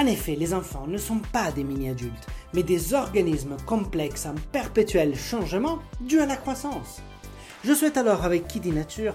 En effet, les enfants ne sont pas des mini-adultes, mais des organismes complexes en perpétuel changement dû à la croissance. Je souhaite alors avec Kiddy Nature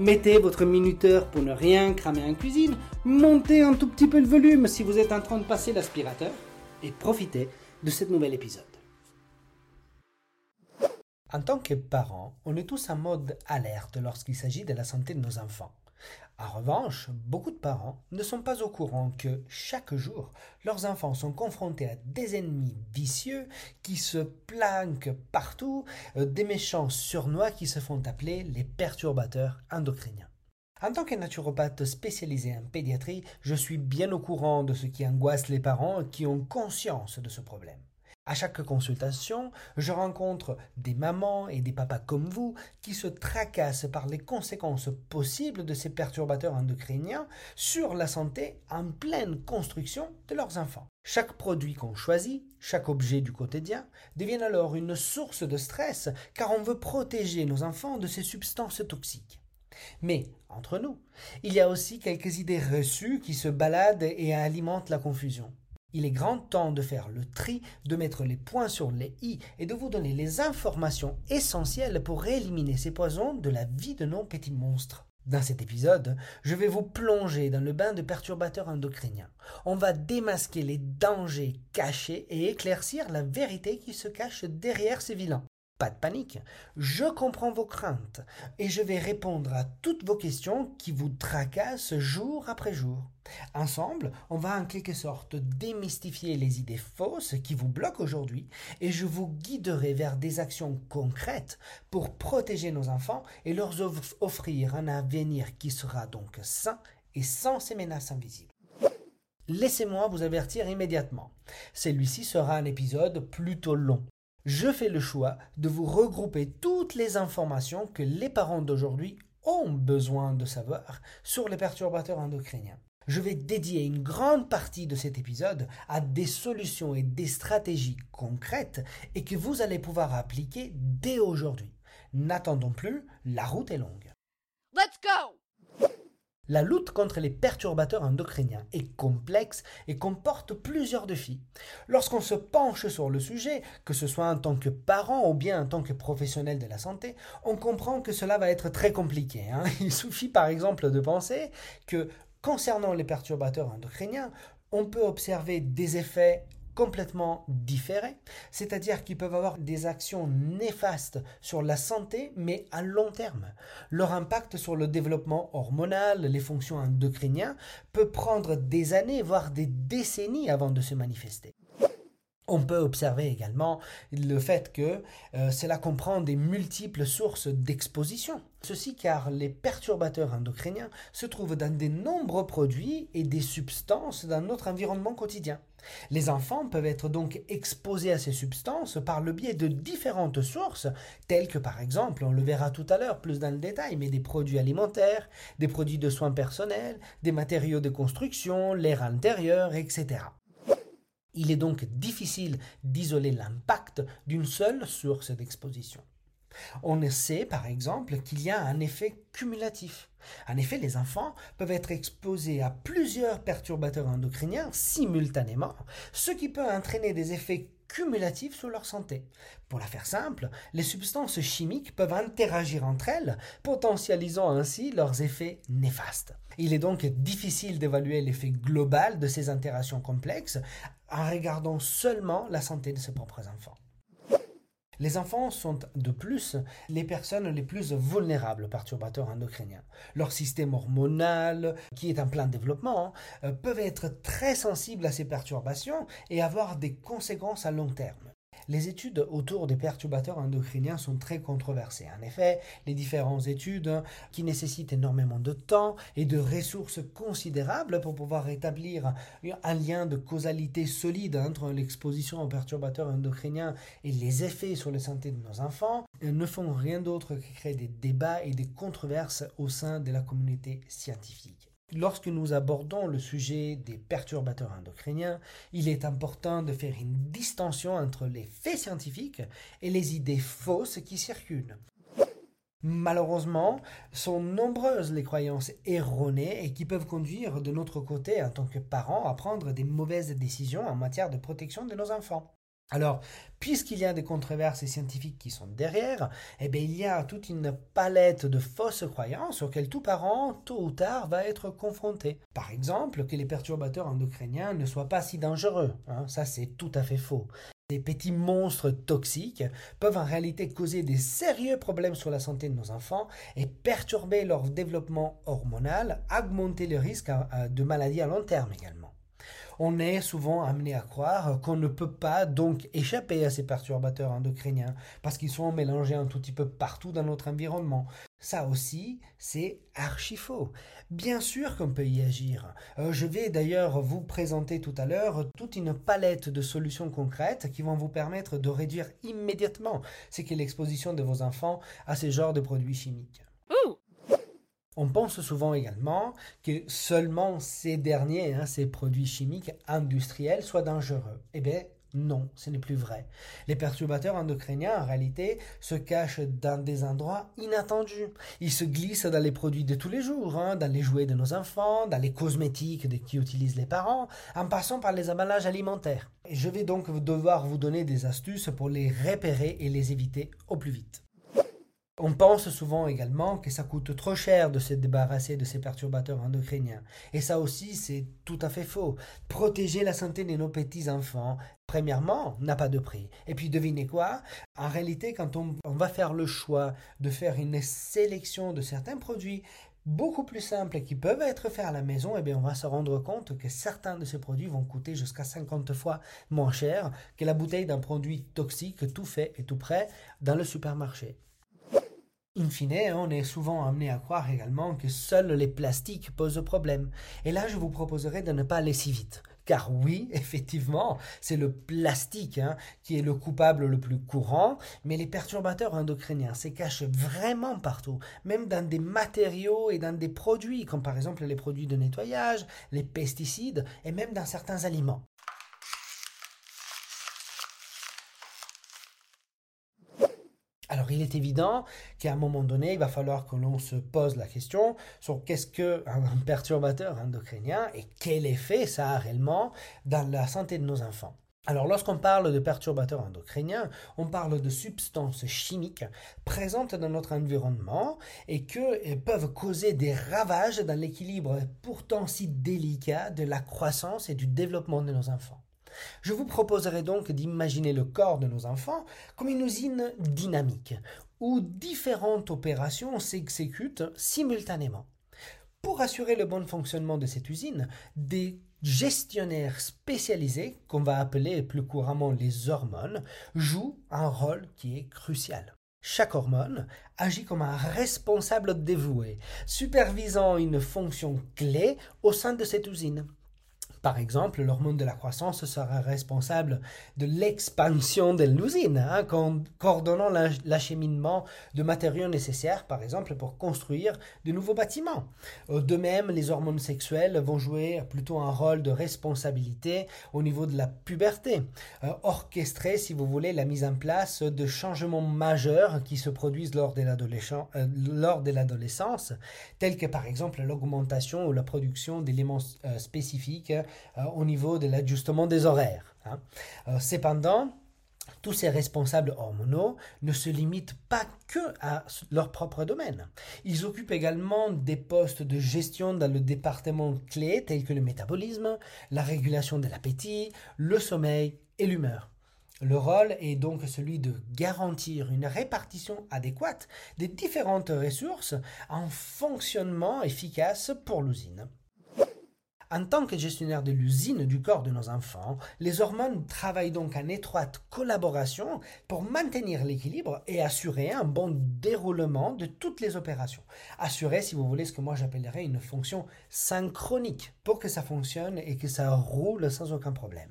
Mettez votre minuteur pour ne rien cramer en cuisine. Montez un tout petit peu le volume si vous êtes en train de passer l'aspirateur. Et profitez de cet nouvel épisode. En tant que parents, on est tous en mode alerte lorsqu'il s'agit de la santé de nos enfants. En revanche, beaucoup de parents ne sont pas au courant que chaque jour, leurs enfants sont confrontés à des ennemis vicieux qui se planquent partout, euh, des méchants surnois qui se font appeler les perturbateurs endocriniens. En tant que naturopathe spécialisé en pédiatrie, je suis bien au courant de ce qui angoisse les parents qui ont conscience de ce problème. À chaque consultation, je rencontre des mamans et des papas comme vous qui se tracassent par les conséquences possibles de ces perturbateurs endocriniens sur la santé en pleine construction de leurs enfants. Chaque produit qu'on choisit, chaque objet du quotidien, devient alors une source de stress car on veut protéger nos enfants de ces substances toxiques. Mais, entre nous, il y a aussi quelques idées reçues qui se baladent et alimentent la confusion. Il est grand temps de faire le tri, de mettre les points sur les i et de vous donner les informations essentielles pour éliminer ces poisons de la vie de nos petits monstres. Dans cet épisode, je vais vous plonger dans le bain de perturbateurs endocriniens. On va démasquer les dangers cachés et éclaircir la vérité qui se cache derrière ces vilains. Pas de panique, je comprends vos craintes et je vais répondre à toutes vos questions qui vous tracassent jour après jour. Ensemble, on va en quelque sorte démystifier les idées fausses qui vous bloquent aujourd'hui et je vous guiderai vers des actions concrètes pour protéger nos enfants et leur off- offrir un avenir qui sera donc sain et sans ces menaces invisibles. Laissez-moi vous avertir immédiatement. Celui-ci sera un épisode plutôt long. Je fais le choix de vous regrouper toutes les informations que les parents d'aujourd'hui ont besoin de savoir sur les perturbateurs endocriniens. Je vais dédier une grande partie de cet épisode à des solutions et des stratégies concrètes et que vous allez pouvoir appliquer dès aujourd'hui. N'attendons plus, la route est longue. Let's go! La lutte contre les perturbateurs endocriniens est complexe et comporte plusieurs défis. Lorsqu'on se penche sur le sujet, que ce soit en tant que parent ou bien en tant que professionnel de la santé, on comprend que cela va être très compliqué. hein. Il suffit par exemple de penser que concernant les perturbateurs endocriniens, on peut observer des effets complètement différés, c'est-à-dire qu'ils peuvent avoir des actions néfastes sur la santé, mais à long terme. Leur impact sur le développement hormonal, les fonctions endocriniennes, peut prendre des années, voire des décennies avant de se manifester. On peut observer également le fait que euh, cela comprend des multiples sources d'exposition. Ceci car les perturbateurs endocriniens se trouvent dans de nombreux produits et des substances dans notre environnement quotidien. Les enfants peuvent être donc exposés à ces substances par le biais de différentes sources, telles que par exemple, on le verra tout à l'heure plus dans le détail, mais des produits alimentaires, des produits de soins personnels, des matériaux de construction, l'air intérieur, etc. Il est donc difficile d'isoler l'impact d'une seule source d'exposition. On sait par exemple qu'il y a un effet cumulatif. En effet, les enfants peuvent être exposés à plusieurs perturbateurs endocriniens simultanément, ce qui peut entraîner des effets cumulatifs sur leur santé. Pour la faire simple, les substances chimiques peuvent interagir entre elles, potentialisant ainsi leurs effets néfastes. Il est donc difficile d'évaluer l'effet global de ces interactions complexes en regardant seulement la santé de ses propres enfants. Les enfants sont de plus les personnes les plus vulnérables aux perturbateurs endocriniens. Leur système hormonal, qui est en plein développement, euh, peuvent être très sensibles à ces perturbations et avoir des conséquences à long terme. Les études autour des perturbateurs endocriniens sont très controversées. En effet, les différentes études qui nécessitent énormément de temps et de ressources considérables pour pouvoir établir un lien de causalité solide entre l'exposition aux perturbateurs endocriniens et les effets sur la santé de nos enfants ne font rien d'autre que créer des débats et des controverses au sein de la communauté scientifique. Lorsque nous abordons le sujet des perturbateurs endocriniens, il est important de faire une distinction entre les faits scientifiques et les idées fausses qui circulent. Malheureusement, sont nombreuses les croyances erronées et qui peuvent conduire de notre côté en tant que parents à prendre des mauvaises décisions en matière de protection de nos enfants. Alors, puisqu'il y a des controverses scientifiques qui sont derrière, eh bien, il y a toute une palette de fausses croyances auxquelles tout parent, tôt ou tard, va être confronté. Par exemple, que les perturbateurs endocriniens ne soient pas si dangereux. Hein, ça, c'est tout à fait faux. Ces petits monstres toxiques peuvent en réalité causer des sérieux problèmes sur la santé de nos enfants et perturber leur développement hormonal, augmenter le risque de maladies à long terme également on est souvent amené à croire qu'on ne peut pas donc échapper à ces perturbateurs endocriniens parce qu'ils sont mélangés un tout petit peu partout dans notre environnement. Ça aussi, c'est archi faux. Bien sûr qu'on peut y agir. Euh, je vais d'ailleurs vous présenter tout à l'heure toute une palette de solutions concrètes qui vont vous permettre de réduire immédiatement ce qu'est l'exposition de vos enfants à ces genres de produits chimiques. On pense souvent également que seulement ces derniers, hein, ces produits chimiques industriels, soient dangereux. Eh bien, non, ce n'est plus vrai. Les perturbateurs endocriniens, en réalité, se cachent dans des endroits inattendus. Ils se glissent dans les produits de tous les jours, hein, dans les jouets de nos enfants, dans les cosmétiques qui utilisent les parents, en passant par les emballages alimentaires. je vais donc devoir vous donner des astuces pour les repérer et les éviter au plus vite. On pense souvent également que ça coûte trop cher de se débarrasser de ces perturbateurs endocriniens. Et ça aussi, c'est tout à fait faux. Protéger la santé de nos petits-enfants, premièrement, n'a pas de prix. Et puis devinez quoi? En réalité, quand on, va faire le choix de faire une sélection de certains produits beaucoup plus simples qui peuvent être faits à la maison, eh bien on va se rendre compte que certains de ces produits vont coûter jusqu'à 50 fois moins cher que la bouteille d'un produit toxique tout fait et tout prêt dans le supermarché. In fine, on est souvent amené à croire également que seuls les plastiques posent problème. Et là, je vous proposerai de ne pas aller si vite. Car oui, effectivement, c'est le plastique hein, qui est le coupable le plus courant, mais les perturbateurs endocriniens se cachent vraiment partout, même dans des matériaux et dans des produits, comme par exemple les produits de nettoyage, les pesticides et même dans certains aliments. Il est évident qu'à un moment donné, il va falloir que l'on se pose la question sur qu'est-ce qu'un perturbateur endocrinien et quel effet ça a réellement dans la santé de nos enfants. Alors lorsqu'on parle de perturbateurs endocriniens, on parle de substances chimiques présentes dans notre environnement et que peuvent causer des ravages dans l'équilibre pourtant si délicat de la croissance et du développement de nos enfants. Je vous proposerai donc d'imaginer le corps de nos enfants comme une usine dynamique, où différentes opérations s'exécutent simultanément. Pour assurer le bon fonctionnement de cette usine, des gestionnaires spécialisés, qu'on va appeler plus couramment les hormones, jouent un rôle qui est crucial. Chaque hormone agit comme un responsable dévoué, supervisant une fonction clé au sein de cette usine. Par exemple, l'hormone de la croissance sera responsable de l'expansion de l'usine, hein, coordonnant l'acheminement de matériaux nécessaires, par exemple, pour construire de nouveaux bâtiments. Euh, de même, les hormones sexuelles vont jouer plutôt un rôle de responsabilité au niveau de la puberté, euh, orchestrer, si vous voulez, la mise en place de changements majeurs qui se produisent lors de euh, l'adolescence, tels que par exemple l'augmentation ou la production d'éléments spécifiques euh, au niveau de l'ajustement des horaires. Hein. Euh, cependant, tous ces responsables hormonaux ne se limitent pas que à leur propre domaine. Ils occupent également des postes de gestion dans le département clé tels que le métabolisme, la régulation de l'appétit, le sommeil et l'humeur. Le rôle est donc celui de garantir une répartition adéquate des différentes ressources en fonctionnement efficace pour l'usine. En tant que gestionnaire de l'usine du corps de nos enfants, les hormones travaillent donc en étroite collaboration pour maintenir l'équilibre et assurer un bon déroulement de toutes les opérations. Assurer, si vous voulez, ce que moi j'appellerais une fonction synchronique pour que ça fonctionne et que ça roule sans aucun problème.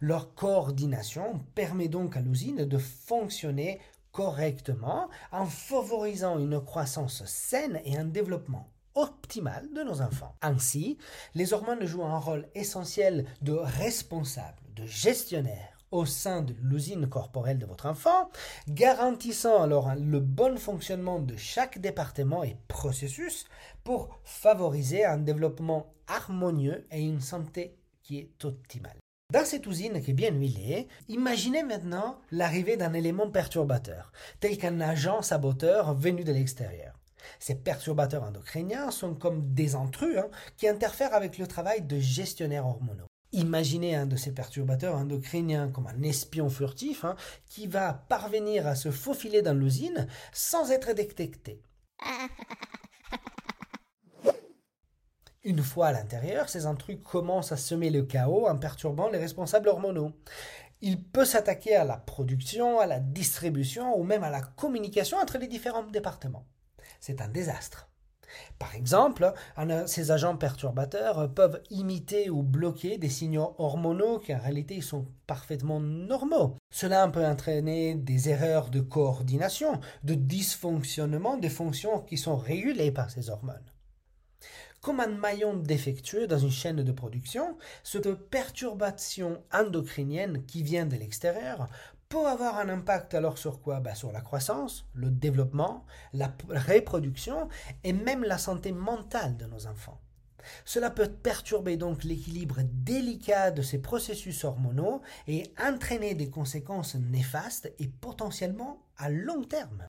Leur coordination permet donc à l'usine de fonctionner correctement en favorisant une croissance saine et un développement optimale de nos enfants. Ainsi, les hormones jouent un rôle essentiel de responsable, de gestionnaire au sein de l'usine corporelle de votre enfant, garantissant alors le bon fonctionnement de chaque département et processus pour favoriser un développement harmonieux et une santé qui est optimale. Dans cette usine qui est bien huilée, imaginez maintenant l'arrivée d'un élément perturbateur, tel qu'un agent saboteur venu de l'extérieur. Ces perturbateurs endocriniens sont comme des intrus hein, qui interfèrent avec le travail de gestionnaires hormonaux. Imaginez un de ces perturbateurs endocriniens comme un espion furtif hein, qui va parvenir à se faufiler dans l'usine sans être détecté. Une fois à l'intérieur, ces intrus commencent à semer le chaos en perturbant les responsables hormonaux. Il peut s'attaquer à la production, à la distribution ou même à la communication entre les différents départements c'est un désastre. Par exemple, ces agents perturbateurs peuvent imiter ou bloquer des signaux hormonaux qui en réalité sont parfaitement normaux. Cela peut entraîner des erreurs de coordination, de dysfonctionnement des fonctions qui sont régulées par ces hormones. Comme un maillon défectueux dans une chaîne de production, cette perturbation endocrinienne qui vient de l'extérieur peut avoir un impact alors sur quoi? Ben, Sur la croissance, le développement, la reproduction et même la santé mentale de nos enfants. Cela peut perturber donc l'équilibre délicat de ces processus hormonaux et entraîner des conséquences néfastes et potentiellement à long terme.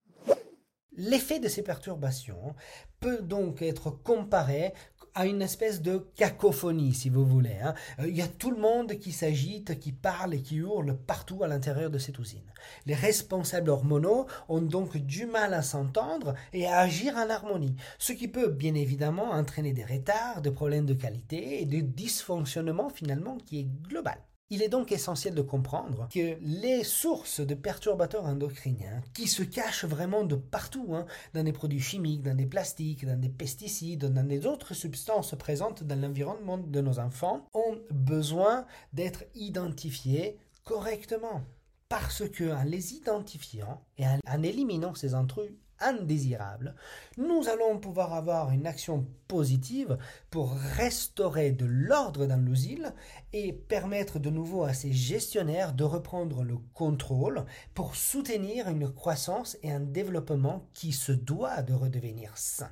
L'effet de ces perturbations peut donc être comparé à une espèce de cacophonie, si vous voulez. Hein. Euh, il y a tout le monde qui s'agite, qui parle et qui hurle partout à l'intérieur de cette usine. Les responsables hormonaux ont donc du mal à s'entendre et à agir en harmonie, ce qui peut bien évidemment entraîner des retards, des problèmes de qualité et des dysfonctionnements finalement qui est global. Il est donc essentiel de comprendre que les sources de perturbateurs endocriniens, qui se cachent vraiment de partout, hein, dans des produits chimiques, dans des plastiques, dans des pesticides, dans des autres substances présentes dans l'environnement de nos enfants, ont besoin d'être identifiés correctement. Parce que en les identifiant et en éliminant ces intrus indésirable, nous allons pouvoir avoir une action positive pour restaurer de l'ordre dans l'usine et permettre de nouveau à ces gestionnaires de reprendre le contrôle pour soutenir une croissance et un développement qui se doit de redevenir sain.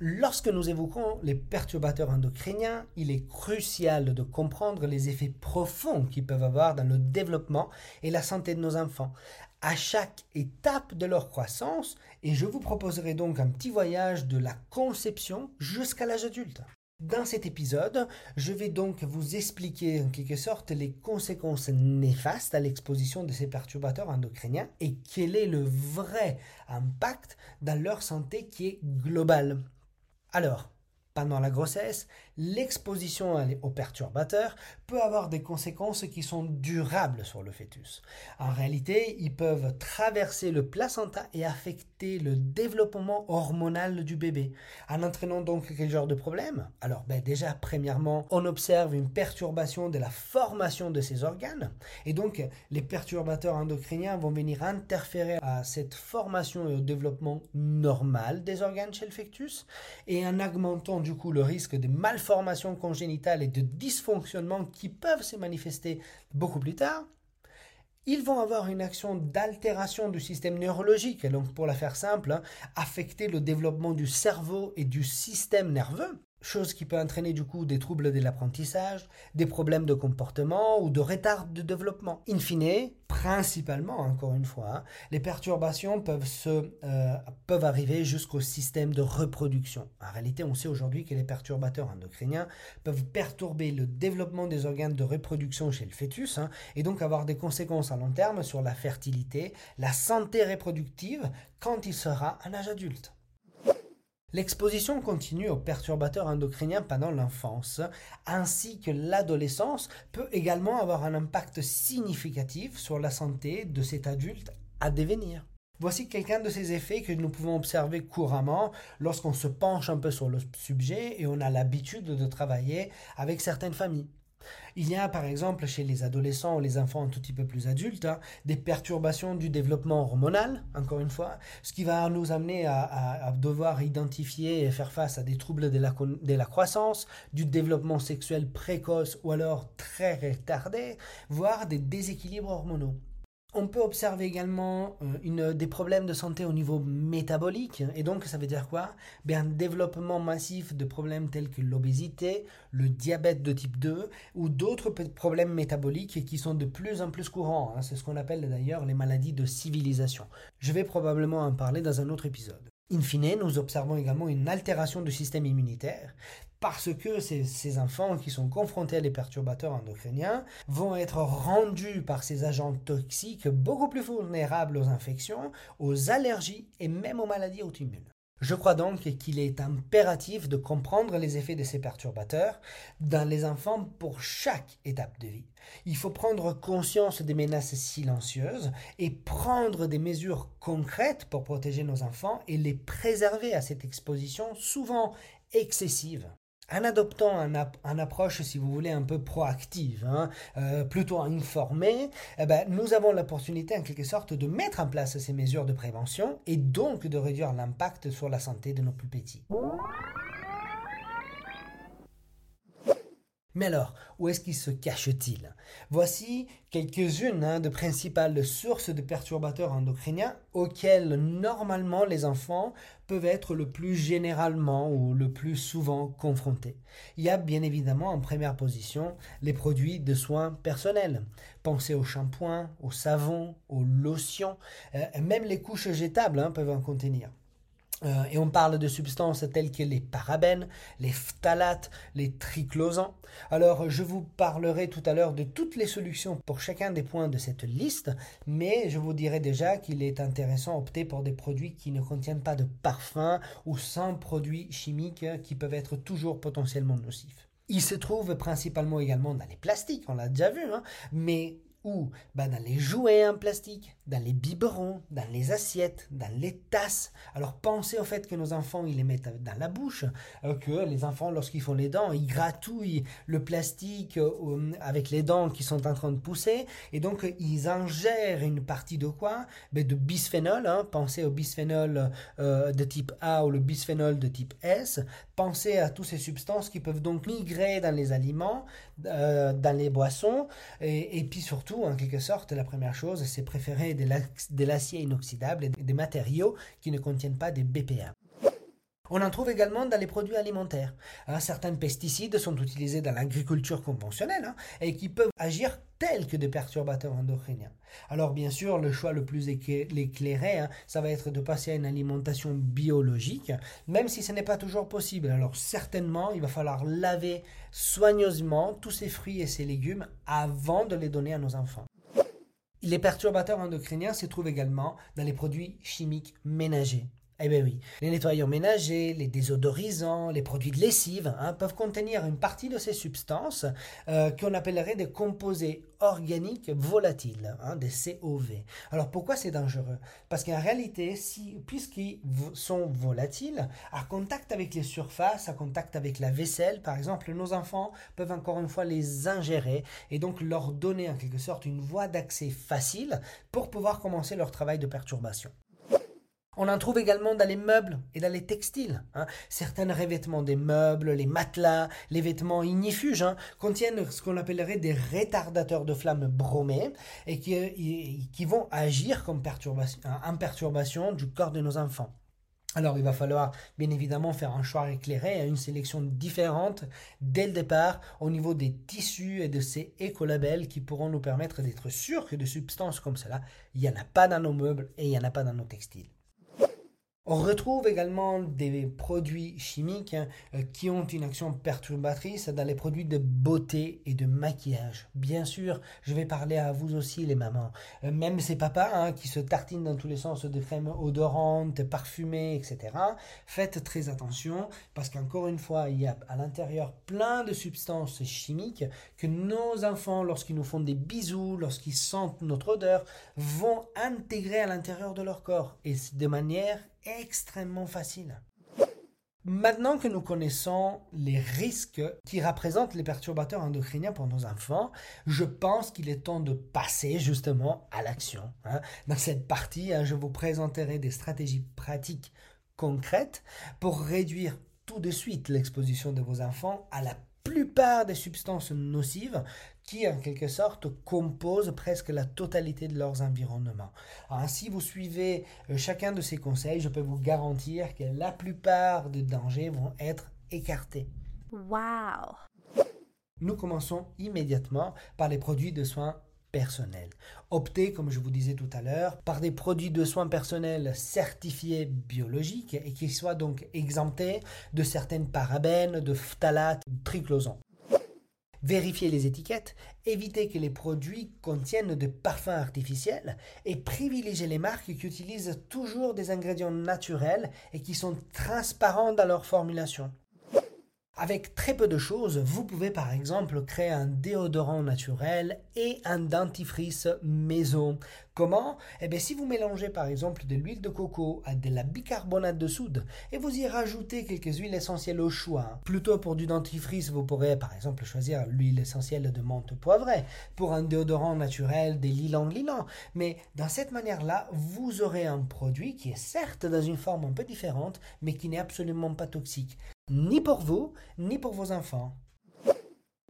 Lorsque nous évoquons les perturbateurs endocriniens, il est crucial de comprendre les effets profonds qu'ils peuvent avoir dans le développement et la santé de nos enfants, à chaque étape de leur croissance et je vous proposerai donc un petit voyage de la conception jusqu'à l'âge adulte. Dans cet épisode, je vais donc vous expliquer en quelque sorte les conséquences néfastes à l'exposition de ces perturbateurs endocriniens et quel est le vrai impact dans leur santé qui est global. Alors, pendant la grossesse, l'exposition aux perturbateurs peut avoir des conséquences qui sont durables sur le fœtus. En réalité, ils peuvent traverser le placenta et affecter le développement hormonal du bébé. En entraînant donc quel genre de problème? Alors ben déjà, premièrement, on observe une perturbation de la formation de ces organes. Et donc, les perturbateurs endocriniens vont venir interférer à cette formation et au développement normal des organes chez le fœtus. Et en augmentant du coup le risque de malformations congénitales et de dysfonctionnements qui peuvent se manifester beaucoup plus tard, ils vont avoir une action d'altération du système neurologique, et donc pour la faire simple, hein, affecter le développement du cerveau et du système nerveux, chose qui peut entraîner du coup des troubles de l'apprentissage, des problèmes de comportement ou de retard de développement. In fine, principalement, encore une fois, hein, les perturbations peuvent, se, euh, peuvent arriver jusqu'au système de reproduction. En réalité, on sait aujourd'hui que les perturbateurs endocriniens peuvent perturber le développement des organes de reproduction chez le fœtus hein, et donc avoir des conséquences à long terme sur la fertilité, la santé reproductive quand il sera un âge adulte. L'exposition continue aux perturbateurs endocriniens pendant l'enfance ainsi que l'adolescence peut également avoir un impact significatif sur la santé de cet adulte à devenir. Voici quelqu'un de ces effets que nous pouvons observer couramment lorsqu'on se penche un peu sur le sujet et on a l'habitude de travailler avec certaines familles. Il y a par exemple chez les adolescents ou les enfants un tout petit peu plus adultes hein, des perturbations du développement hormonal, encore une fois, ce qui va nous amener à, devoir identifier et faire face à des troubles de la, de la croissance, du développement sexuel précoce ou alors très retardé, voire des déséquilibres hormonaux. On peut observer également euh, des problèmes de santé au niveau métabolique. Et donc, ça veut dire quoi? Un développement massif de problèmes tels que l'obésité, le diabète de type 2 ou d'autres problèmes métaboliques qui sont de plus en plus courants. Hein. C'est ce qu'on appelle d'ailleurs les maladies de civilisation. Je vais probablement en parler dans un autre épisode. In fine, nous observons également une altération du système immunitaire parce que ces, enfants qui sont confrontés à des perturbateurs endocriniens vont être rendus par ces agents toxiques beaucoup plus vulnérables aux infections, aux allergies et même aux maladies auto-immunes. Je crois donc qu'il est impératif de comprendre les effets de ces perturbateurs dans les enfants pour chaque étape de vie. Il faut prendre conscience des menaces silencieuses et prendre des mesures concrètes pour protéger nos enfants et les préserver à cette exposition souvent excessive en adoptant une approche, si vous voulez, un peu proactive, hein, euh, plutôt informée, eh ben, nous avons l'opportunité, en quelque sorte, de mettre en place ces mesures de prévention et donc de réduire l'impact sur la santé de nos plus petits. Mais alors, où est-ce qu'il se cache-t-il? Voici quelques-unes hein, de principales sources de perturbateurs endocriniens auxquels normalement les enfants peuvent être le plus généralement ou le plus souvent confrontés. Il y a bien évidemment en première position les produits de soins personnels. Pensez au shampoing, au savon, aux lotions, euh, même les couches jetables hein, peuvent en contenir. Euh, et on parle de substances telles que les parabènes, les phtalates, les triclosans. Alors, je vous parlerai tout à l'heure de toutes les solutions pour chacun des points de cette liste, mais je vous dirai déjà qu'il est intéressant d'opter pour des produits qui ne contiennent pas de parfum ou sans produits chimiques qui peuvent être toujours potentiellement nocifs. Ils se trouvent principalement également dans les plastiques, on l'a déjà vu, hein, mais où bah, Dans les jouets en plastique, dans les biberons, dans les assiettes, dans les tasses. Alors pensez au fait que nos enfants, ils les mettent dans la bouche, euh, que les enfants, lorsqu'ils font les dents, ils gratouillent le plastique euh, avec les dents qui sont en train de pousser, et donc ils ingèrent une partie de quoi? Ben, De bisphénol, hein. pensez au bisphénol euh, de type A ou le bisphénol de type S, pensez à toutes ces substances qui peuvent donc migrer dans les aliments, dans les boissons, et puis surtout, en quelque sorte, la première chose, c'est préférer de l'acier inoxydable et des matériaux qui ne contiennent pas des BPA. On en trouve également dans les produits alimentaires. Hein, certains pesticides sont utilisés dans l'agriculture conventionnelle hein, et qui peuvent agir tels que des perturbateurs endocriniens. Alors bien sûr, le choix le plus éclairé, hein, ça va être de passer à une alimentation biologique, même si ce n'est pas toujours possible. Alors certainement, il va falloir laver soigneusement tous ces fruits et ces légumes avant de les donner à nos enfants. Les perturbateurs endocriniens se trouvent également dans les produits chimiques ménagers. Eh bien oui, les nettoyants ménagers, les désodorisants, les produits de lessive hein, peuvent contenir une partie de ces substances euh, qu'on appellerait des composés organiques volatiles, hein, des COV. Alors pourquoi c'est dangereux? Parce qu'en réalité, puisqu'ils sont volatiles, à contact avec les surfaces, à contact avec la vaisselle, par exemple, nos enfants peuvent encore une fois les ingérer et donc leur donner en quelque sorte une voie d'accès facile pour pouvoir commencer leur travail de perturbation. On en trouve également dans les meubles et dans les textiles. Hein. Certains revêtements des meubles, les matelas, les vêtements ignifuges hein, contiennent ce qu'on appellerait des retardateurs de flammes bromés et qui, qui vont agir comme perturbation, du corps de nos enfants. Alors il va falloir bien évidemment faire un choix éclairé, une sélection différente dès le départ au niveau des tissus et de ces écolabels qui pourront nous permettre d'être sûrs que des substances comme cela, il n'y en a pas dans nos meubles et il n'y en a pas dans nos textiles. On retrouve également des produits chimiques hein, euh, qui ont une action perturbatrice dans les produits de beauté et de maquillage. Bien sûr, je vais parler à vous aussi les mamans. Euh, même ces papas hein, qui se tartinent dans tous les sens de crèmes odorantes, parfumées, etc. Faites très attention parce qu'encore une fois, il y a à l'intérieur plein de substances chimiques que nos enfants, lorsqu'ils nous font des bisous, lorsqu'ils sentent notre odeur, vont intégrer à l'intérieur de leur corps et de manière extrêmement facile. Maintenant que nous connaissons les risques qui représentent les perturbateurs endocriniens pour nos enfants, je pense qu'il est temps de passer justement à l'action. Hein. Dans cette partie, hein, je vous présenterai des stratégies pratiques concrètes pour réduire tout de suite l'exposition de vos enfants à la plupart des substances nocives qui, en quelque sorte, composent presque la totalité de leurs environnements. Alors, si vous suivez euh, chacun de ces conseils, je peux vous garantir que la plupart des dangers vont être écartés. Wow! Nous commençons immédiatement par les produits de soins personnels. Optez, comme je vous disais tout à l'heure, par des produits de soins personnels certifiés biologiques et qui soient donc exemptés de certaines parabènes, de phtalates, de triclosans. Vérifiez les étiquettes, évitez que les produits contiennent de parfums artificiels et privilégiez les marques qui utilisent toujours des ingrédients naturels et qui sont transparents dans leur formulation. Avec très peu de choses, vous pouvez par exemple créer un déodorant naturel et un dentifrice maison. Comment? Eh bien si vous mélangez par exemple de l'huile de coco à de la bicarbonate de soude et vous y rajoutez quelques huiles essentielles au choix. Plutôt pour du dentifrice, vous pourrez par exemple choisir l'huile essentielle de menthe poivrée. Pour un déodorant naturel, des lilang lilang. Mais dans cette manière-là, vous aurez un produit qui est certes dans une forme un peu différente, mais qui n'est absolument pas toxique ni pour vous, ni pour vos enfants.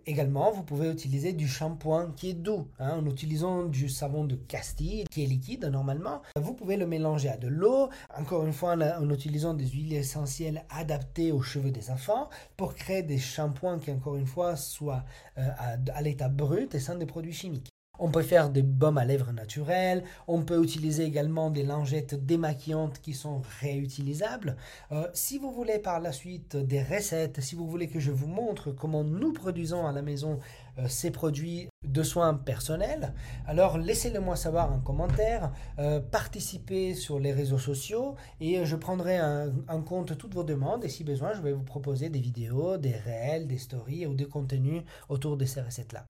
Également, vous pouvez utiliser du shampoing qui est doux, hein, en utilisant du savon de Castille qui est liquide normalement. Vous pouvez le mélanger à de l'eau, encore une fois en, utilisant des huiles essentielles adaptées aux cheveux des enfants pour créer des shampoings qui, encore une fois, soient euh, à l'état brut et sans des produits chimiques. On peut faire des baumes à lèvres naturels, on peut utiliser également des lingettes démaquillantes qui sont réutilisables. Euh, si vous voulez par la suite des recettes, si vous voulez que je vous montre comment nous produisons à la maison euh, ces produits de soins personnels, alors laissez-le moi savoir en commentaire, euh, participez sur les réseaux sociaux et je prendrai en compte toutes vos demandes et si besoin je vais vous proposer des vidéos, des réels, des stories ou des contenus autour de ces recettes-là.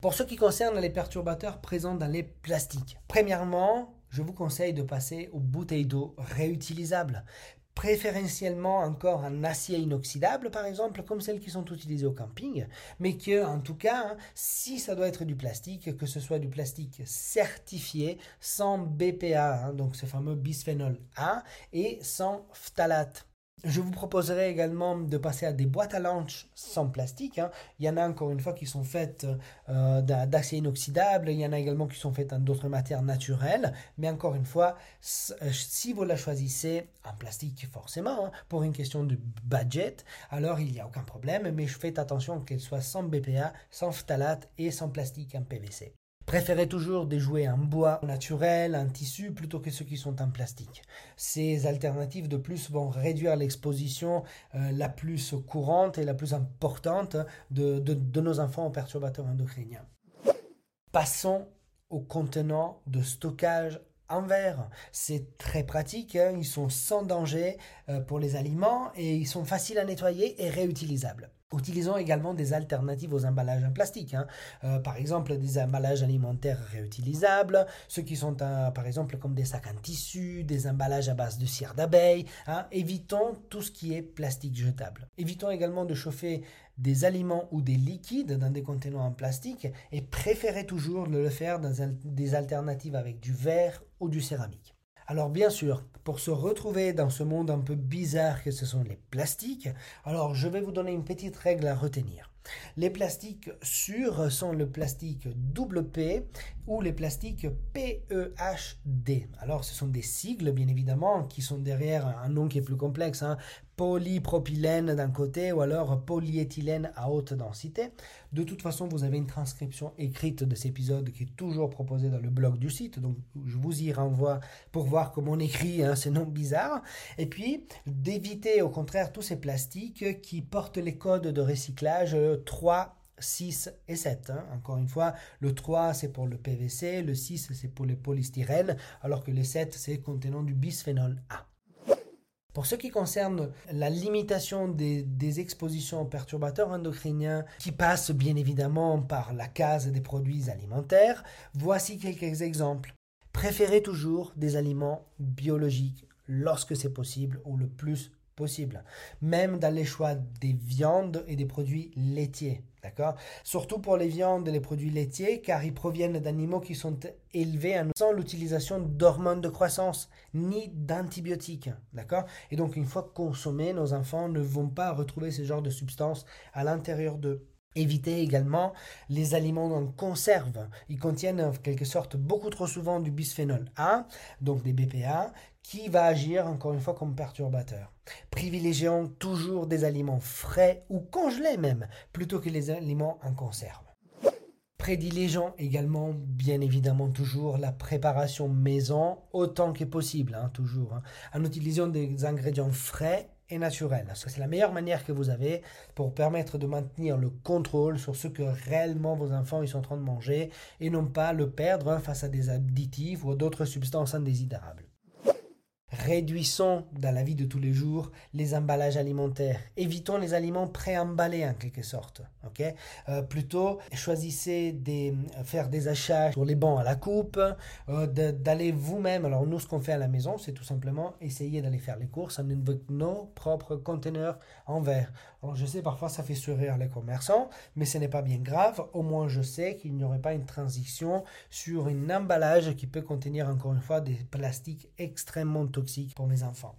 Pour ce qui concerne les perturbateurs présents dans les plastiques, premièrement, je vous conseille de passer aux bouteilles d'eau réutilisables, préférentiellement encore en acier inoxydable par exemple, comme celles qui sont utilisées au camping, mais que en tout cas, hein, si ça doit être du plastique, que ce soit du plastique certifié sans BPA, hein, donc ce fameux bisphénol A, et sans phtalate. Je vous proposerai également de passer à des boîtes à lunch sans plastique. Hein. Il y en a encore une fois qui sont faites euh, d'acier inoxydable, il y en a également qui sont faites d'autres matières naturelles. Mais encore une fois, euh, si vous la choisissez en plastique forcément, hein, pour une question de budget, alors il n'y a aucun problème. Mais faites attention qu'elle soit sans BPA, sans phtalate et sans plastique en PVC. Préférez toujours des jouets en bois naturel, en tissu, plutôt que ceux qui sont en plastique. Ces alternatives de plus vont réduire l'exposition euh, la plus courante et la plus importante de, nos enfants aux perturbateurs endocriniens. Passons aux contenants de stockage en verre. C'est très pratique, hein. ils sont sans danger euh, pour les aliments et ils sont faciles à nettoyer et réutilisables. Utilisons également des alternatives aux emballages en plastique. Hein. Euh, par exemple, des emballages alimentaires réutilisables, ceux qui sont par exemple comme des sacs en tissu, des emballages à base de cire d'abeille. Hein. Évitons tout ce qui est plastique jetable. Évitons également de chauffer des aliments ou des liquides dans des contenants en plastique et préférez toujours le faire dans des alternatives avec du verre ou du céramique. Alors bien sûr, pour se retrouver dans ce monde un peu bizarre que ce sont les plastiques, alors je vais vous donner une petite règle à retenir. Les plastiques sûrs sont le plastique WP ou les plastiques PEHD. Alors ce sont des sigles bien évidemment qui sont derrière un nom qui est plus complexe. Hein polypropylène d'un côté ou alors polyéthylène à haute densité. De toute façon, vous avez une transcription écrite de cet épisode qui est toujours proposée dans le blog du site, donc je vous y renvoie pour voir comment on écrit hein, ces noms bizarres. Et puis, d'éviter au contraire tous ces plastiques qui portent les codes de recyclage 3, 6 et 7. Hein. Encore une fois, le 3 c'est pour le PVC, le 6 c'est pour le polystyrène, alors que le 7 c'est contenant du bisphénol A. Pour ce qui concerne la limitation des, expositions aux perturbateurs endocriniens qui passent bien évidemment par la case des produits alimentaires, voici quelques exemples. Préférez toujours des aliments biologiques lorsque c'est possible ou le plus même dans les choix des viandes et des produits laitiers. D'accord? Surtout pour les viandes et les produits laitiers, car ils proviennent d'animaux qui sont élevés sans l'utilisation d'hormones de croissance ni d'antibiotiques. D'accord? Et donc, une fois consommés, nos enfants ne vont pas retrouver ce genre de substances à l'intérieur d'eux. Évitez également les aliments en conserve. Ils contiennent en quelque sorte beaucoup trop souvent du bisphénol A, donc des BPA, qui va agir encore une fois comme perturbateur. Privilégions toujours des aliments frais ou congelés même, plutôt que les aliments en conserve. Privilégions également, bien évidemment, toujours la préparation maison autant que possible, hein, toujours, hein, en utilisant des ingrédients frais et naturel. C'est la meilleure manière que vous avez pour permettre de maintenir le contrôle sur ce que réellement vos enfants ils sont en train de manger et non pas le perdre face à des additifs ou d'autres substances indésirables. Réduisons dans la vie de tous les jours les emballages alimentaires. Évitons les aliments préemballés en quelque sorte. euh, plutôt choisissez de faire des achats sur les bancs à la coupe, euh, d'aller vous-même. Alors nous, ce qu'on fait à la maison, c'est tout simplement essayer d'aller faire les courses avec nos propres conteneurs en verre. Alors je sais parfois ça fait sourire les commerçants, mais ce n'est pas bien grave. Au moins je sais qu'il n'y aurait pas une transition sur un emballage qui peut contenir encore une fois des plastiques extrêmement toxiques pour mes enfants.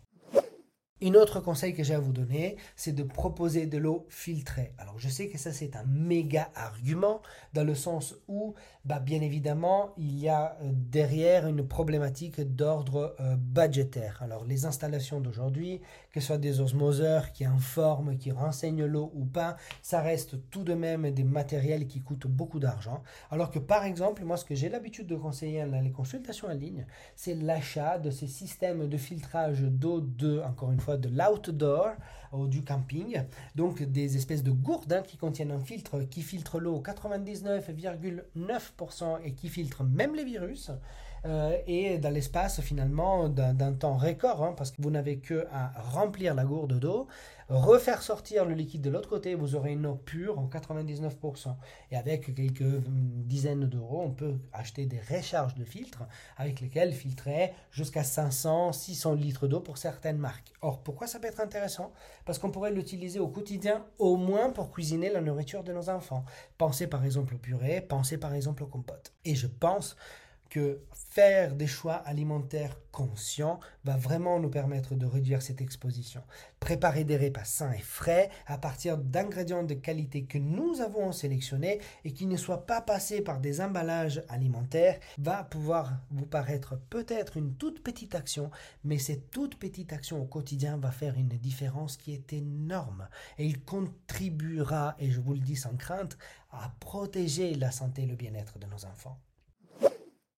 Un autre conseil que j'ai à vous donner, c'est de proposer de l'eau filtrée. Alors je sais que ça c'est un méga argument dans le sens où, bah, bien évidemment, il y a euh, derrière une problématique d'ordre euh, budgétaire. Alors les installations d'aujourd'hui, que ce soit des osmoseurs qui informent, qui renseignent l'eau ou pas, ça reste tout de même des matériels qui coûtent beaucoup d'argent. Alors que par exemple, moi ce que j'ai l'habitude de conseiller dans les consultations en ligne, c'est l'achat de ces systèmes de filtrage d'eau de, encore une fois, de l'outdoor ou du camping. Donc des espèces de gourdes hein, qui contiennent un filtre qui filtre l'eau 99,9% et qui filtre même les virus. Euh, et dans l'espace finalement d'un temps record, hein, parce que vous n'avez que remplir la gourde d'eau, refaire sortir le liquide de l'autre côté, vous aurez une eau pure en 99%. Et avec quelques dizaines d'euros, on peut acheter des recharges de filtres avec lesquels filtrer jusqu'à 500, 600 litres d'eau pour certaines marques. Or, pourquoi ça peut être intéressant? Parce qu'on pourrait l'utiliser au quotidien, au moins pour cuisiner la nourriture de nos enfants. Pensez par exemple au purée, pensez par exemple au compote. Et je pense que faire des choix alimentaires conscients va vraiment nous permettre de réduire cette exposition. Préparer des repas sains et frais à partir d'ingrédients de qualité que nous avons sélectionnés et qui ne soient pas passés par des emballages alimentaires va pouvoir vous paraître peut-être une toute petite action, mais cette toute petite action au quotidien va faire une différence qui est énorme et il contribuera, et je vous le dis sans crainte, à protéger la santé et le bien-être de nos enfants.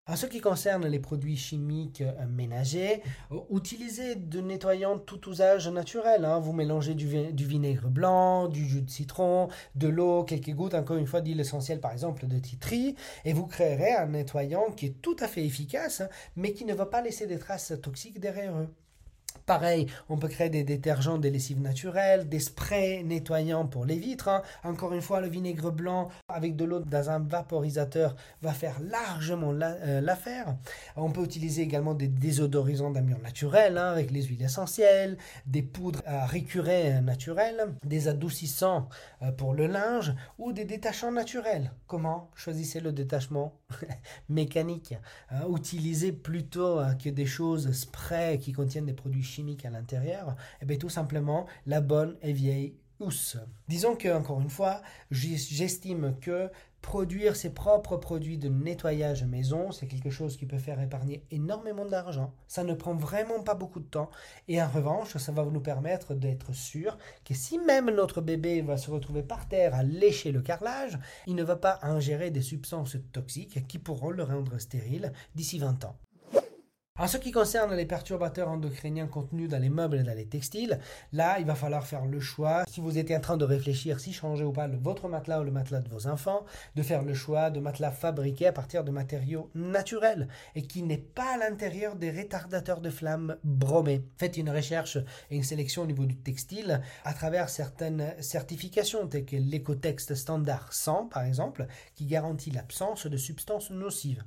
En ce qui concerne les produits chimiques euh, ménagers, euh, utilisez de nettoyants tout usage naturel. hein. Vous mélangez du vinaigre blanc, du jus de citron, de l'eau, quelques gouttes, encore une fois, d'huile essentielle, par exemple, de titri, et vous créerez un nettoyant qui est tout à fait efficace, hein, mais qui ne va pas laisser des traces toxiques derrière eux. Pareil, on peut créer des détergents, des lessives naturelles, des sprays nettoyants pour les vitres. hein. Encore une fois, le vinaigre blanc avec de l'eau dans un vaporisateur va faire largement la- euh, l'affaire. On peut utiliser également des désodorisants d'amure naturels hein, avec les huiles essentielles, des poudres à récurer euh, naturelles, des adoucissants euh, pour le linge ou des détachants naturels. Comment choisissez le détachement mécanique hein, Utilisez plutôt que des choses spray qui contiennent des produits chimiques à l'intérieur, et bien tout simplement la bonne et vieille housse. Disons que, encore une fois, j'estime que produire ses propres produits de nettoyage maison, c'est quelque chose qui peut faire épargner énormément d'argent. Ça ne prend vraiment pas beaucoup de temps. Et en revanche, ça va nous permettre d'être sûr que si même notre bébé va se retrouver par terre à lécher le carrelage, il ne va pas ingérer des substances toxiques qui pourront le rendre stérile d'ici 20 ans. En ce qui concerne les perturbateurs endocriniens contenus dans les meubles et dans les textiles, là, il va falloir faire le choix, si vous étiez en train de réfléchir si changer ou pas votre matelas ou le matelas de vos enfants, de faire le choix de matelas fabriqués à partir de matériaux naturels et qui n'est pas à l'intérieur des retardateurs de flammes bromés. Faites une recherche et une sélection au niveau du textile à travers certaines certifications telles que l'écotext standard 100 par exemple, qui garantit l'absence de substances nocives.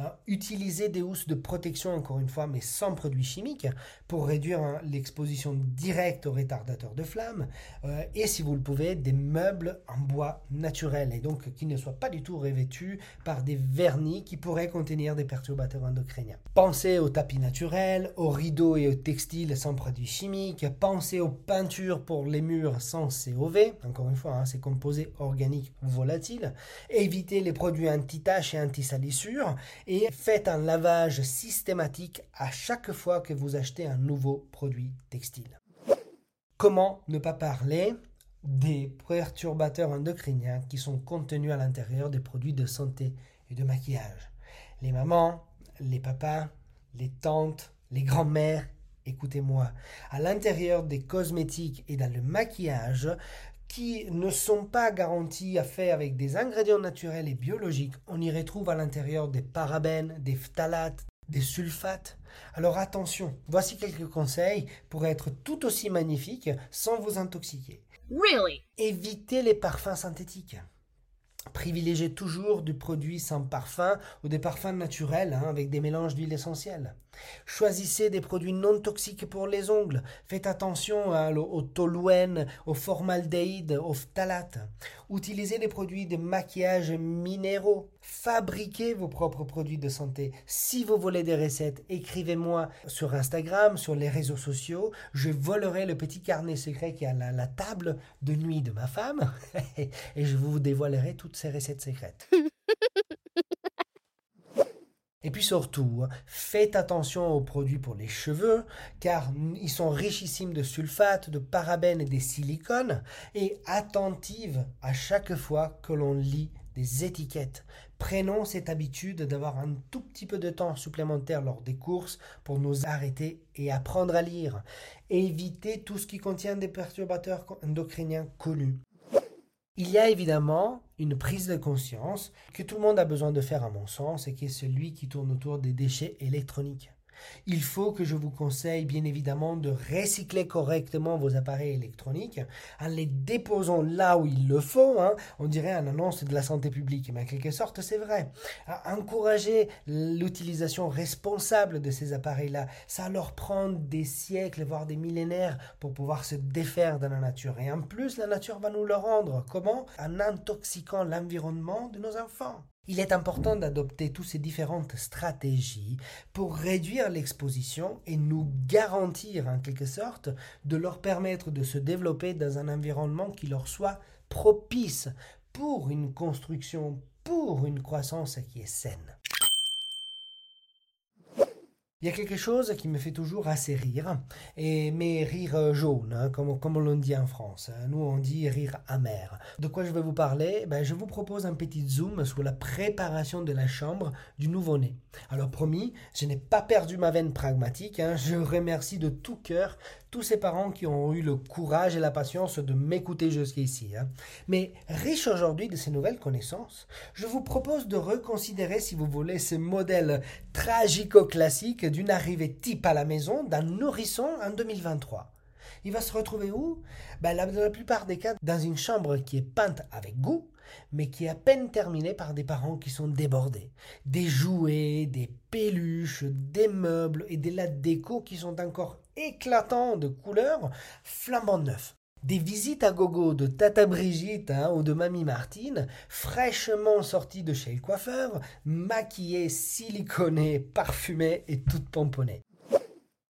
Hein, utilisez des housses de protection, encore une fois, mais sans produits chimiques, pour réduire hein, l'exposition directe aux retardateurs de flammes. Euh, et si vous le pouvez, des meubles en bois naturel, et donc qui ne soient pas du tout revêtus par des vernis qui pourraient contenir des perturbateurs endocriniens. Pensez aux tapis naturels, aux rideaux et aux textiles sans produits chimiques. Pensez aux peintures pour les murs sans COV. Encore une fois, hein, c'est composés organiques volatiles. Évitez les produits anti-taches et anti-salissures et faites un lavage systématique à chaque fois que vous achetez un nouveau produit textile. Comment ne pas parler des perturbateurs endocriniens qui sont contenus à l'intérieur des produits de santé et de maquillage? Les mamans, les papas, les tantes, les grands-mères, écoutez-moi, à l'intérieur des cosmétiques et dans le maquillage, qui ne sont pas garantis à faire avec des ingrédients naturels et biologiques, on y retrouve à l'intérieur des parabènes, des phtalates, des sulfates. Alors attention, voici quelques conseils pour être tout aussi magnifique sans vous intoxiquer. Really? Évitez les parfums synthétiques. Privilégiez toujours du produit sans parfum ou des parfums naturels hein, avec des mélanges d'huile essentielle. Choisissez des produits non toxiques pour les ongles. Faites attention hein, au, toluène, au formaldéhyde, au phtalate. Utilisez des produits de maquillage minéraux. Fabriquez vos propres produits de santé. Si vous voulez des recettes, écrivez-moi sur Instagram, sur les réseaux sociaux. Je volerai le petit carnet secret qui est à la, la table de nuit de ma femme et je vous dévoilerai toutes ces recettes secrètes. Et puis surtout, faites attention aux produits pour les cheveux, car ils sont richissimes de sulfate, de parabènes et des silicones, et attentive à chaque fois que l'on lit des étiquettes. Prenons cette habitude d'avoir un tout petit peu de temps supplémentaire lors des courses pour nous arrêter et apprendre à lire. Évitez tout ce qui contient des perturbateurs endocriniens connus. Il y a évidemment une prise de conscience que tout le monde a besoin de faire à mon sens et qui est celui qui tourne autour des déchets électroniques. Il faut que je vous conseille bien évidemment de recycler correctement vos appareils électroniques en les déposant là où il le faut. hein. On dirait une annonce de la santé publique, mais en quelque sorte c'est vrai. Encourager l'utilisation responsable de ces appareils-là, ça leur prend des siècles, voire des millénaires pour pouvoir se défaire de la nature. Et en plus, la nature va nous le rendre. Comment? En intoxiquant l'environnement de nos enfants. Il est important d'adopter toutes ces différentes stratégies pour réduire l'exposition et nous garantir en quelque sorte de leur permettre de se développer dans un environnement qui leur soit propice pour une construction, pour une croissance qui est saine. Il y a quelque chose qui me fait toujours assez rire, et mais rire jaune, hein, comme, comme on dit en France. Nous, on dit rire amer. De quoi je vais vous parler? Ben, Je vous propose un petit zoom sur la préparation de la chambre du nouveau-né. Alors promis, je n'ai pas perdu ma veine pragmatique. Hein. Je remercie de tout cœur tous ces parents qui ont eu le courage et la patience de m'écouter jusqu'ici. Hein. Mais riche aujourd'hui de ces nouvelles connaissances, je vous propose de reconsidérer, si vous voulez, ce modèle tragico-classique d'une arrivée type à la maison d'un nourrisson en 2023. Il va se retrouver où? Ben, Dans la plupart des cas, dans une chambre qui est peinte avec goût, mais qui est à peine terminée par des parents qui sont débordés. Des jouets, des peluches, des meubles et des lattes déco qui sont encore éclatants de couleurs flambant neufs. Des visites à gogo de Tata Brigitte hein, ou de Mamie Martine, fraîchement sorties de chez le coiffeur, maquillées, siliconées, parfumées et toutes pomponnées.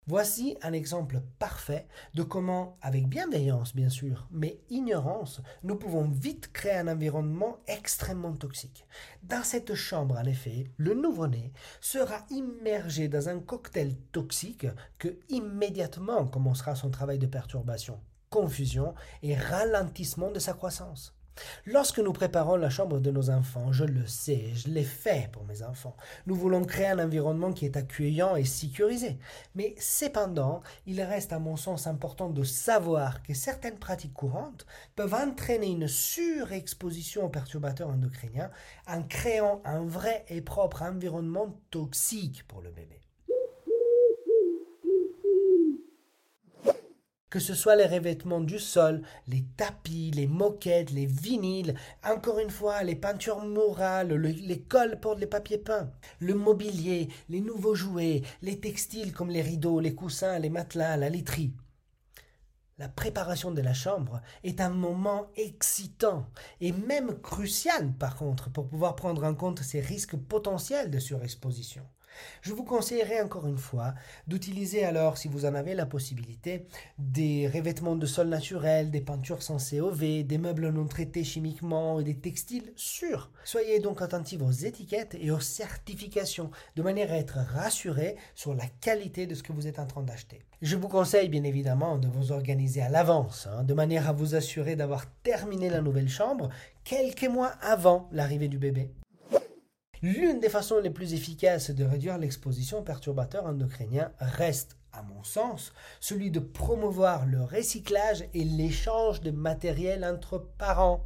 Voici un exemple parfait de comment, avec bienveillance bien sûr, mais ignorance, nous pouvons vite créer un environnement extrêmement toxique. Dans cette chambre, en effet, le nouveau-né sera immergé dans un cocktail toxique que immédiatement commencera son travail de perturbation, confusion et ralentissement de sa croissance. Lorsque nous préparons la chambre de nos enfants, je le sais, je l'ai fait pour mes enfants. Nous voulons créer un environnement qui est accueillant et sécurisé. Mais cependant, il reste à mon sens important de savoir que certaines pratiques courantes peuvent entraîner une surexposition aux perturbateurs endocriniens en créant un vrai et propre environnement toxique pour le bébé. Que ce soit les revêtements du sol, les tapis, les moquettes, les vinyles, encore une fois, les peintures murales, les cols pour les papiers peints, le mobilier, les nouveaux jouets, les textiles comme les rideaux, les coussins, les matelas, la literie. La préparation de la chambre est un moment excitant et même crucial par contre pour pouvoir prendre en compte ces risques potentiels de surexposition. Je vous conseillerais encore une fois d'utiliser alors, si vous en avez la possibilité, des revêtements de sol naturels, des peintures sans COV, des meubles non traités chimiquement et des textiles sûrs. Soyez donc attentifs aux étiquettes et aux certifications de manière à être rassuré sur la qualité de ce que vous êtes en train d'acheter. Je vous conseille bien évidemment de vous organiser à l'avance, hein, de manière à vous assurer d'avoir terminé la nouvelle chambre quelques mois avant l'arrivée du bébé. L'une des façons les plus efficaces de réduire l'exposition aux perturbateurs endocriniens reste, à mon sens, celui de promouvoir le recyclage et l'échange de matériel entre parents.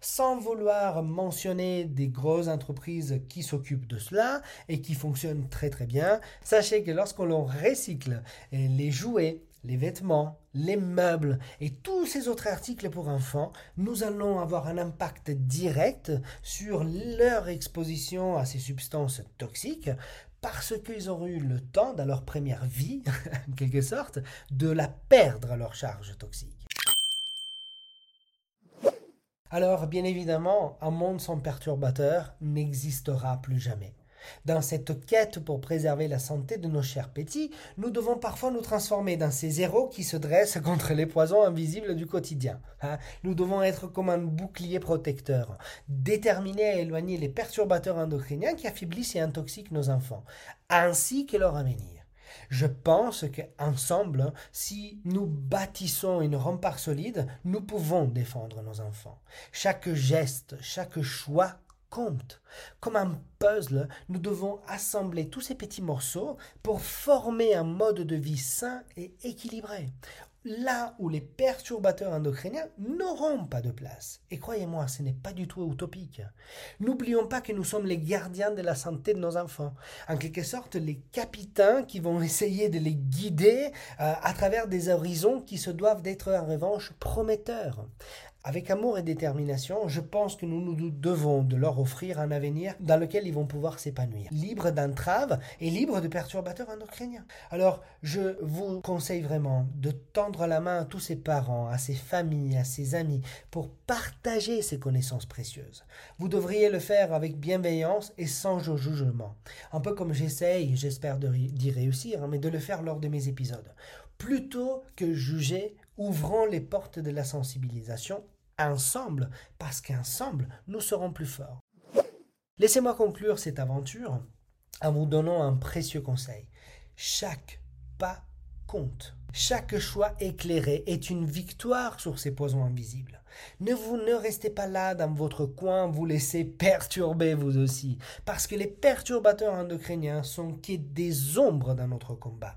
Sans vouloir mentionner des grosses entreprises qui s'occupent de cela et qui fonctionnent très très bien, sachez que lorsqu'on recycle les jouets, les vêtements, les meubles et tous ces autres articles pour enfants, nous allons avoir un impact direct sur leur exposition à ces substances toxiques parce qu'ils auront eu le temps dans leur première vie, en quelque sorte, de la perdre leur charge toxique. Alors, bien évidemment, un monde sans perturbateurs n'existera plus jamais. Dans cette quête pour préserver la santé de nos chers petits, nous devons parfois nous transformer dans ces héros qui se dressent contre les poisons invisibles du quotidien. Hein. Nous devons être comme un bouclier protecteur, déterminés à éloigner les perturbateurs endocriniens qui affaiblissent et intoxiquent nos enfants, ainsi que leur avenir. Je pense qu'ensemble, si nous bâtissons une rempart solide, nous pouvons défendre nos enfants. Chaque geste, chaque choix compte. Comme un puzzle, nous devons assembler tous ces petits morceaux pour former un mode de vie sain et équilibré. Là où les perturbateurs endocriniens n'auront pas de place. Et croyez-moi, ce n'est pas du tout utopique. N'oublions pas que nous sommes les gardiens de la santé de nos enfants. En quelque sorte, les capitaines qui vont essayer de les guider euh, à travers des horizons qui se doivent d'être en revanche prometteurs. Avec amour et détermination, je pense que nous nous devons de leur offrir un avenir dans lequel ils vont pouvoir s'épanouir, libre d'entraves et libre de perturbateurs endocriniens. Alors, je vous conseille vraiment de tendre la main à tous ces parents, à ces familles, à ces amis, pour partager ces connaissances précieuses. Vous devriez le faire avec bienveillance et sans jugement. Un peu comme j'essaye, j'espère d'y réussir, hein, mais de le faire lors de mes épisodes. Plutôt que juger, ouvrons les portes de la sensibilisation ensemble, parce qu'ensemble, nous serons plus forts. Laissez-moi conclure cette aventure en vous donnant un précieux conseil. Chaque pas compte. Chaque choix éclairé est une victoire sur ces poisons invisibles. Ne vous ne restez pas là dans votre coin, vous laissez perturber vous aussi, parce que les perturbateurs endocriniens sont que des ombres dans notre combat.